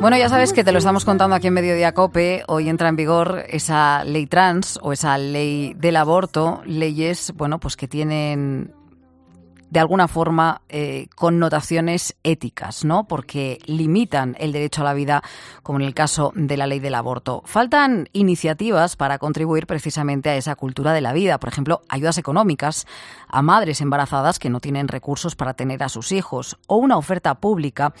Bueno, ya sabes que te lo estamos contando aquí en Mediodía Cope. Hoy entra en vigor esa ley trans o esa ley del aborto, leyes, bueno, pues que tienen de alguna forma eh, connotaciones éticas, ¿no? Porque limitan el derecho a la vida, como en el caso de la ley del aborto. Faltan iniciativas para contribuir precisamente a esa cultura de la vida, por ejemplo, ayudas económicas a madres embarazadas que no tienen recursos para tener a sus hijos o una oferta pública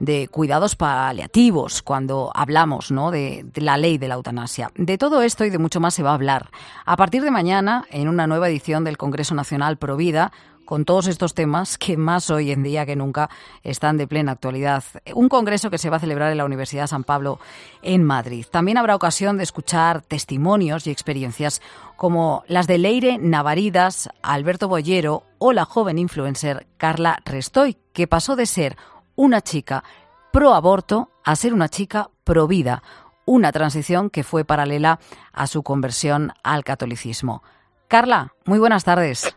de cuidados paliativos cuando hablamos, ¿no? de, de la ley de la eutanasia. De todo esto y de mucho más se va a hablar a partir de mañana en una nueva edición del Congreso Nacional Provida con todos estos temas que más hoy en día que nunca están de plena actualidad. Un congreso que se va a celebrar en la Universidad San Pablo en Madrid. También habrá ocasión de escuchar testimonios y experiencias como las de Leire Navaridas, Alberto Boyero o la joven influencer Carla Restoy, que pasó de ser una chica pro aborto a ser una chica pro vida, una transición que fue paralela a su conversión al catolicismo. Carla, muy buenas tardes.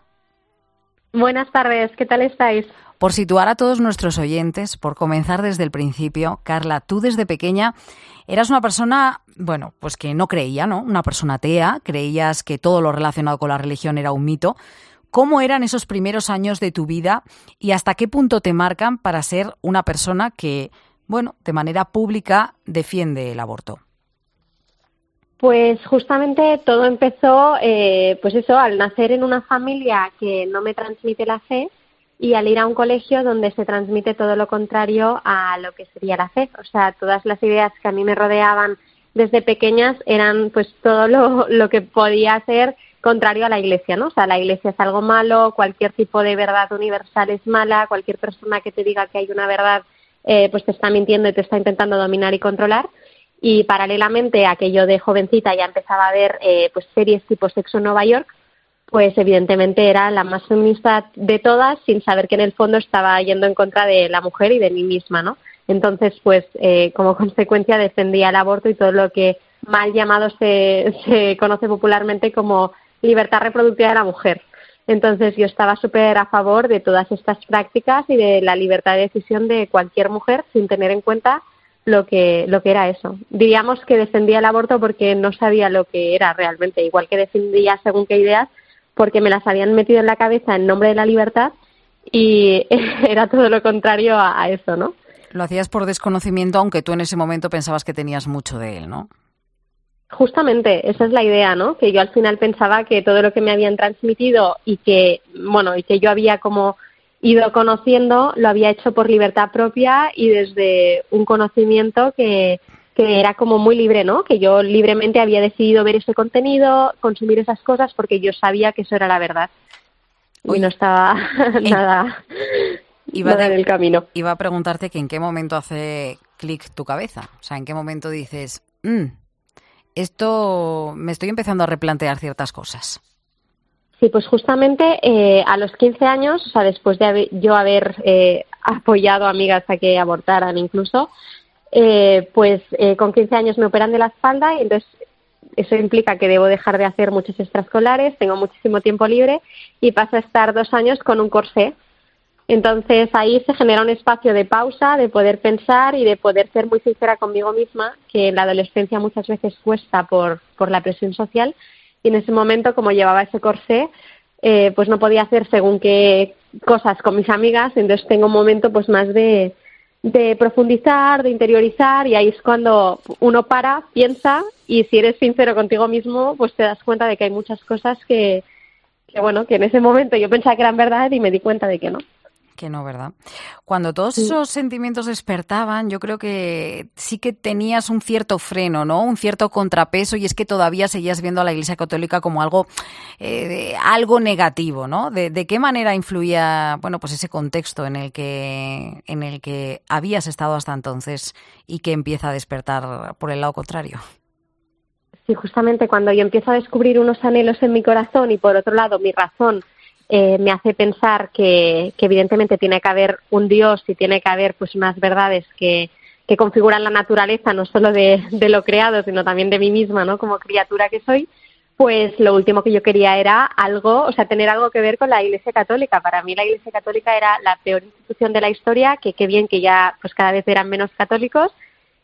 Buenas tardes, ¿qué tal estáis? Por situar a todos nuestros oyentes, por comenzar desde el principio, Carla, tú desde pequeña eras una persona, bueno, pues que no creía, ¿no? Una persona atea, creías que todo lo relacionado con la religión era un mito. ¿Cómo eran esos primeros años de tu vida y hasta qué punto te marcan para ser una persona que, bueno, de manera pública defiende el aborto? Pues justamente todo empezó, eh, pues eso, al nacer en una familia que no me transmite la fe y al ir a un colegio donde se transmite todo lo contrario a lo que sería la fe. O sea, todas las ideas que a mí me rodeaban desde pequeñas eran pues todo lo, lo que podía ser contrario a la iglesia, ¿no? O sea, la iglesia es algo malo, cualquier tipo de verdad universal es mala, cualquier persona que te diga que hay una verdad, eh, pues te está mintiendo y te está intentando dominar y controlar y paralelamente a que yo de jovencita ya empezaba a ver eh, pues series tipo Sexo en Nueva York, pues evidentemente era la más feminista de todas sin saber que en el fondo estaba yendo en contra de la mujer y de mí misma, ¿no? Entonces, pues eh, como consecuencia defendía el aborto y todo lo que mal llamado se, se conoce popularmente como libertad reproductiva de la mujer. Entonces yo estaba súper a favor de todas estas prácticas y de la libertad de decisión de cualquier mujer sin tener en cuenta lo que, lo que era eso. Diríamos que defendía el aborto porque no sabía lo que era realmente, igual que defendía según qué ideas, porque me las habían metido en la cabeza en nombre de la libertad y era todo lo contrario a, eso, ¿no? Lo hacías por desconocimiento, aunque tú en ese momento pensabas que tenías mucho de él, ¿no? Justamente, esa es la idea, ¿no? Que yo al final pensaba que todo lo que me habían transmitido y que, bueno, y que yo había como ido conociendo, lo había hecho por libertad propia y desde un conocimiento que, que era como muy libre, ¿no? Que yo libremente había decidido ver ese contenido, consumir esas cosas porque yo sabía que eso era la verdad. y no estaba nada, iba en el camino. Iba a preguntarte que en qué momento hace clic tu cabeza. O sea, en qué momento dices, mm, esto me estoy empezando a replantear ciertas cosas. Sí, pues justamente eh, a los 15 años, o sea, después de yo haber eh, apoyado a amigas a que abortaran incluso, eh, pues con 15 años me operan de la espalda y entonces eso implica que debo dejar de hacer muchos extraescolares, tengo muchísimo tiempo libre y paso a estar dos años con un corsé. Entonces ahí se genera un espacio de pausa, de poder pensar y de poder ser muy sincera conmigo misma, que en la adolescencia muchas veces cuesta por, por la presión social y en ese momento, como llevaba ese corsé, eh, pues no podía hacer según qué cosas con mis amigas, entonces tengo un momento pues más de, de profundizar, de interiorizar y ahí es cuando uno para, piensa y si eres sincero contigo mismo, pues te das cuenta de que hay muchas cosas que, que bueno, que en ese momento yo pensaba que eran verdad y me di cuenta de que no que no, ¿verdad? Cuando todos esos sentimientos despertaban, yo creo que sí que tenías un cierto freno, ¿no? Un cierto contrapeso y es que todavía seguías viendo a la Iglesia Católica como algo, eh, algo negativo, ¿no? De, ¿De, qué manera influía, bueno, pues ese contexto en el que en el que habías estado hasta entonces y que empieza a despertar por el lado contrario? Sí, justamente cuando yo empiezo a descubrir unos anhelos en mi corazón y por otro lado mi razón eh, me hace pensar que, evidentemente tiene que haber un Dios y tiene que haber pues unas verdades que, que configuran la naturaleza, no solo de, de, lo creado, sino también de mí misma, ¿no? Como criatura que soy, pues lo último que yo quería era algo, o sea, tener algo que ver con la Iglesia Católica. Para mí la Iglesia Católica era la peor institución de la historia, que qué bien que ya pues cada vez eran menos católicos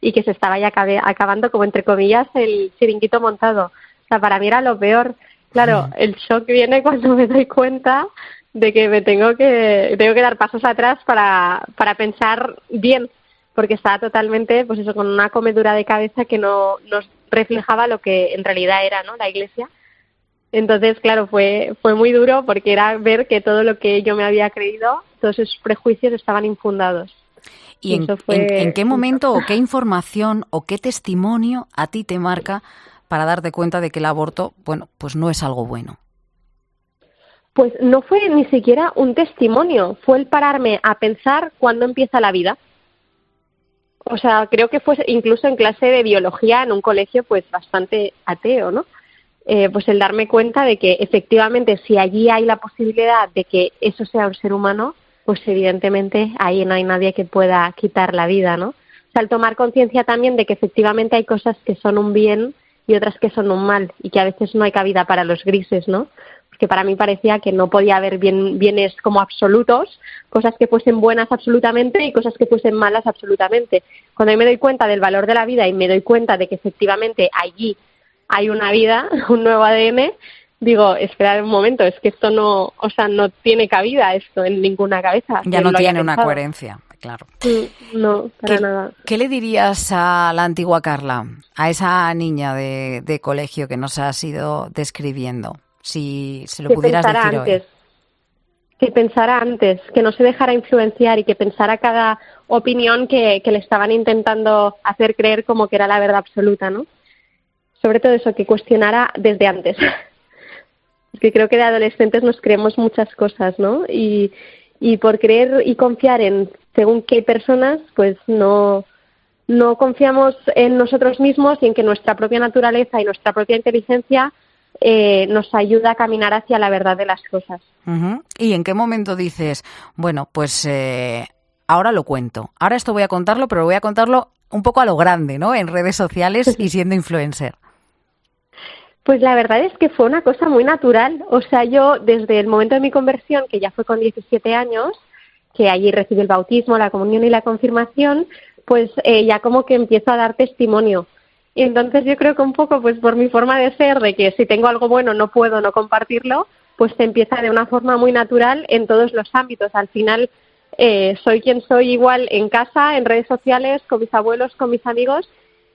y que se estaba ya acabando como entre comillas el chiringuito montado. O sea, para mí era lo peor. Claro, el shock viene cuando me doy cuenta de que me tengo que tengo que dar pasos atrás para para pensar bien, porque estaba totalmente pues eso con una comedura de cabeza que no nos reflejaba lo que en realidad era, ¿no? La iglesia. Entonces, claro, fue fue muy duro porque era ver que todo lo que yo me había creído, todos esos prejuicios estaban infundados. ¿Y, en, qué momento o qué información o qué testimonio a ti te marca para darte cuenta de que el aborto, bueno, pues no es algo bueno? Pues no fue ni siquiera un testimonio, fue el pararme a pensar cuándo empieza la vida. O sea, creo que fue incluso en clase de biología en un colegio pues bastante ateo, ¿no? Eh, pues el darme cuenta de que efectivamente si allí hay la posibilidad de que eso sea un ser humano, pues evidentemente ahí no hay nadie que pueda quitar la vida, ¿no? O sea, al tomar conciencia también de que efectivamente hay cosas que son un bien y otras que son un mal y que a veces no hay cabida para los grises, ¿no? Porque para mí parecía que no podía haber bien, bienes como absolutos, cosas que fuesen buenas absolutamente y cosas que fuesen malas absolutamente. Cuando yo me doy cuenta del valor de la vida y me doy cuenta de que efectivamente allí hay una vida, un nuevo ADN, digo, espera un momento, es que esto no, o sea, no tiene cabida esto en ninguna cabeza. Ya no tiene una coherencia, claro. No, para nada. ¿Qué le dirías a la antigua Carla, a esa niña de, de colegio que nos has ido describiendo, si se lo pudieras decir antes. Que pensara antes, que no se dejara influenciar y que pensara cada opinión que, que le estaban intentando hacer creer como que era la verdad absoluta, ¿no? Sobre todo eso, que cuestionara desde antes. Porque creo que de adolescentes nos creemos muchas cosas, ¿no? Y, y por creer y confiar en según qué personas, pues no, no confiamos en nosotros mismos y en que nuestra propia naturaleza y nuestra propia inteligencia eh, nos ayuda a caminar hacia la verdad de las cosas. ¿Y en qué momento dices, bueno, pues eh, ahora lo cuento, ahora esto voy a contarlo, pero voy a contarlo un poco a lo grande, ¿no? En redes sociales y siendo influencer. Pues la verdad es que fue una cosa muy natural. O sea, yo desde el momento de mi conversión, que ya fue con 17 años, que allí recibí el bautismo, la comunión y la confirmación, pues eh, ya como que empiezo a dar testimonio. Y entonces yo creo que un poco, pues por mi forma de ser, de que si tengo algo bueno no puedo no compartirlo, pues se empieza de una forma muy natural en todos los ámbitos. Al final eh, soy quien soy igual en casa, en redes sociales, con mis abuelos, con mis amigos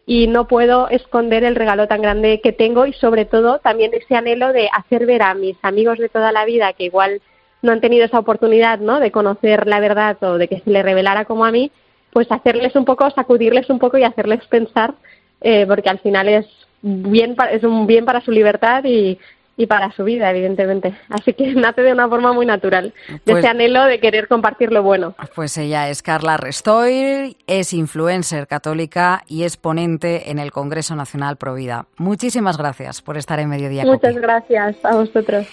y no puedo esconder el regalo tan grande que tengo y sobre todo también ese anhelo de hacer ver a mis amigos de toda la vida que igual no han tenido esa oportunidad ¿no? de conocer la verdad o de que se les revelara como a mí, pues hacerles un poco, sacudirles un poco y hacerles pensar, eh, porque al final es bien es un bien para su libertad y, y para su vida, evidentemente. Así que nace de una forma muy natural, de pues ese anhelo de querer compartir lo bueno. Pues ella es Carla Restoy, es influencer católica y es ponente en el Congreso Nacional Provida. Muchísimas gracias por estar en Mediodía. Muchas gracias a vosotros.